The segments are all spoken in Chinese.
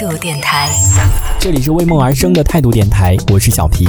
态度电台。这里是为梦而生的态度电台，我是小皮。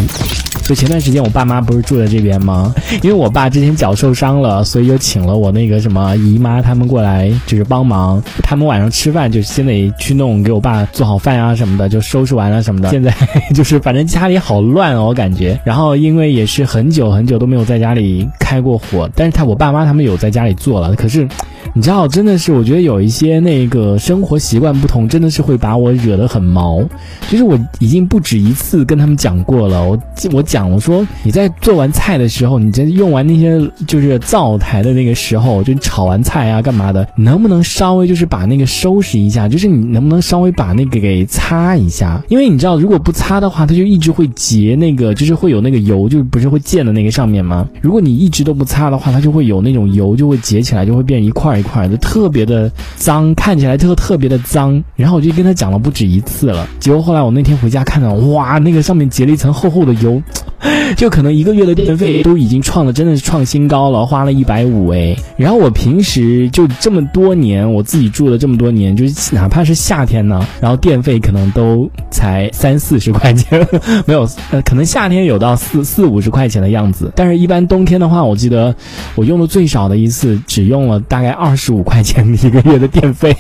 就前段时间我爸妈不是住在这边吗？因为我爸之前脚受伤了，所以就请了我那个什么姨妈他们过来，就是帮忙。他们晚上吃饭就先得去弄，给我爸做好饭啊什么的，就收拾完了什么的。现在 就是反正家里好乱哦，我感觉。然后因为也是很久很久都没有在家里开过火，但是他我爸妈他们有在家里做了，可是。你知道，真的是，我觉得有一些那个生活习惯不同，真的是会把我惹得很毛。就是我已经不止一次跟他们讲过了，我我讲我说你在做完菜的时候，你在用完那些就是灶台的那个时候，就炒完菜啊干嘛的，能不能稍微就是把那个收拾一下？就是你能不能稍微把那个给擦一下？因为你知道，如果不擦的话，它就一直会结那个，就是会有那个油，就是不是会溅的那个上面吗？如果你一直都不擦的话，它就会有那种油就会结起来，就会变一块。一块的特别的脏，看起来就特别的脏。然后我就跟他讲了不止一次了。结果后来我那天回家看到，哇，那个上面结了一层厚厚的油，就可能一个月的电费都已经创了，真的是创新高了，花了一百五哎。然后我平时就这么多年，我自己住了这么多年，就是哪怕是夏天呢，然后电费可能都才三四十块钱，没有，呃，可能夏天有到四四五十块钱的样子。但是一般冬天的话，我记得我用的最少的一次只用了大概二。二十五块钱一个月的电费，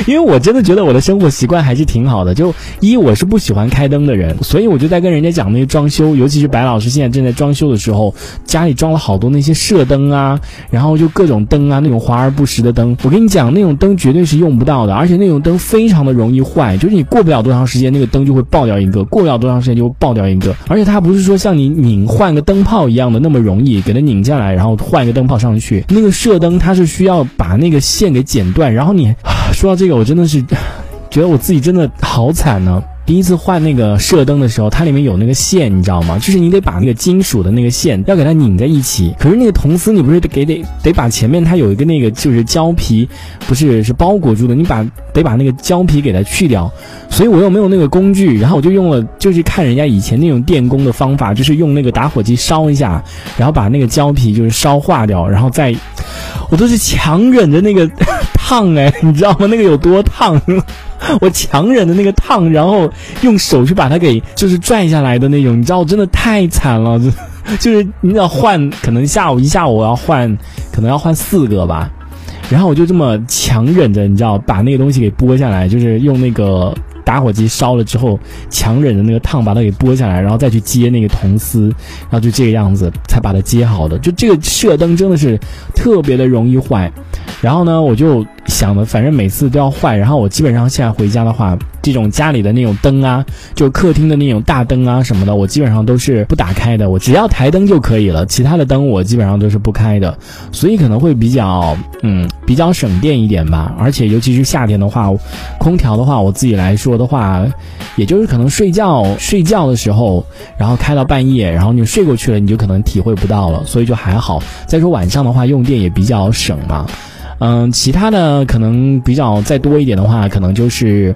因为我真的觉得我的生活习惯还是挺好的。就一我是不喜欢开灯的人，所以我就在跟人家讲那些装修，尤其是白老师现在正在装修的时候，家里装了好多那些射灯啊，然后就各种灯啊，那种华而不实的灯。我跟你讲，那种灯绝对是用不到的，而且那种灯非常的容易坏，就是你过不了多长时间，那个灯就会爆掉一个，过不了多长时间就会爆掉一个。而且它不是说像你拧换个灯泡一样的那么容易，给它拧下来，然后换一个灯泡上去。那个射灯它是需要把那个线给剪断，然后你说到这个，我真的是 觉得我自己真的好惨呢。第一次换那个射灯的时候，它里面有那个线，你知道吗？就是你得把那个金属的那个线要给它拧在一起。可是那个铜丝，你不是得给得得把前面它有一个那个就是胶皮，不是是包裹住的，你把得把那个胶皮给它去掉。所以我又没有那个工具，然后我就用了就是看人家以前那种电工的方法，就是用那个打火机烧一下，然后把那个胶皮就是烧化掉，然后再我都是强忍着那个烫哎，你知道吗？那个有多烫？我强忍的那个烫，然后用手去把它给就是拽下来的那种，你知道，真的太惨了，就是你要换，可能下午一下午我要换，可能要换四个吧，然后我就这么强忍着，你知道，把那个东西给剥下来，就是用那个。打火机烧了之后，强忍的那个烫把它给剥下来，然后再去接那个铜丝，然后就这个样子才把它接好的。就这个射灯真的是特别的容易坏，然后呢，我就想的，反正每次都要坏，然后我基本上现在回家的话。这种家里的那种灯啊，就客厅的那种大灯啊什么的，我基本上都是不打开的。我只要台灯就可以了，其他的灯我基本上都是不开的。所以可能会比较，嗯，比较省电一点吧。而且尤其是夏天的话，空调的话，我自己来说的话，也就是可能睡觉睡觉的时候，然后开到半夜，然后你睡过去了，你就可能体会不到了。所以就还好。再说晚上的话，用电也比较省嘛。嗯，其他的可能比较再多一点的话，可能就是。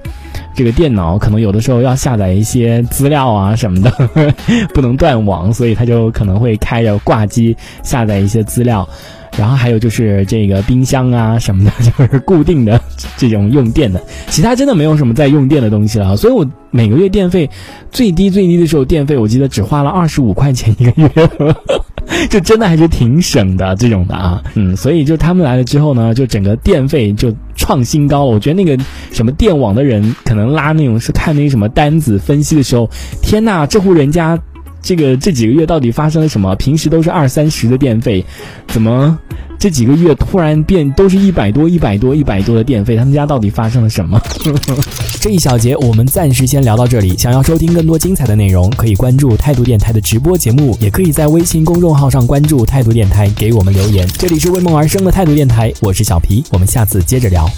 这个电脑可能有的时候要下载一些资料啊什么的，不能断网，所以它就可能会开着挂机下载一些资料。然后还有就是这个冰箱啊什么的，就是固定的这种用电的，其他真的没有什么在用电的东西了。所以我每个月电费最低最低的时候，电费我记得只花了二十五块钱一个月。就真的还是挺省的这种的啊，嗯，所以就他们来了之后呢，就整个电费就创新高了。我觉得那个什么电网的人可能拉那种是看那个什么单子分析的时候，天呐，这户人家这个这几个月到底发生了什么？平时都是二三十的电费，怎么？这几个月突然变都是一百多、一百多、一百多的电费，他们家到底发生了什么？这一小节我们暂时先聊到这里。想要收听更多精彩的内容，可以关注态度电台的直播节目，也可以在微信公众号上关注态度电台，给我们留言。这里是为梦而生的态度电台，我是小皮，我们下次接着聊。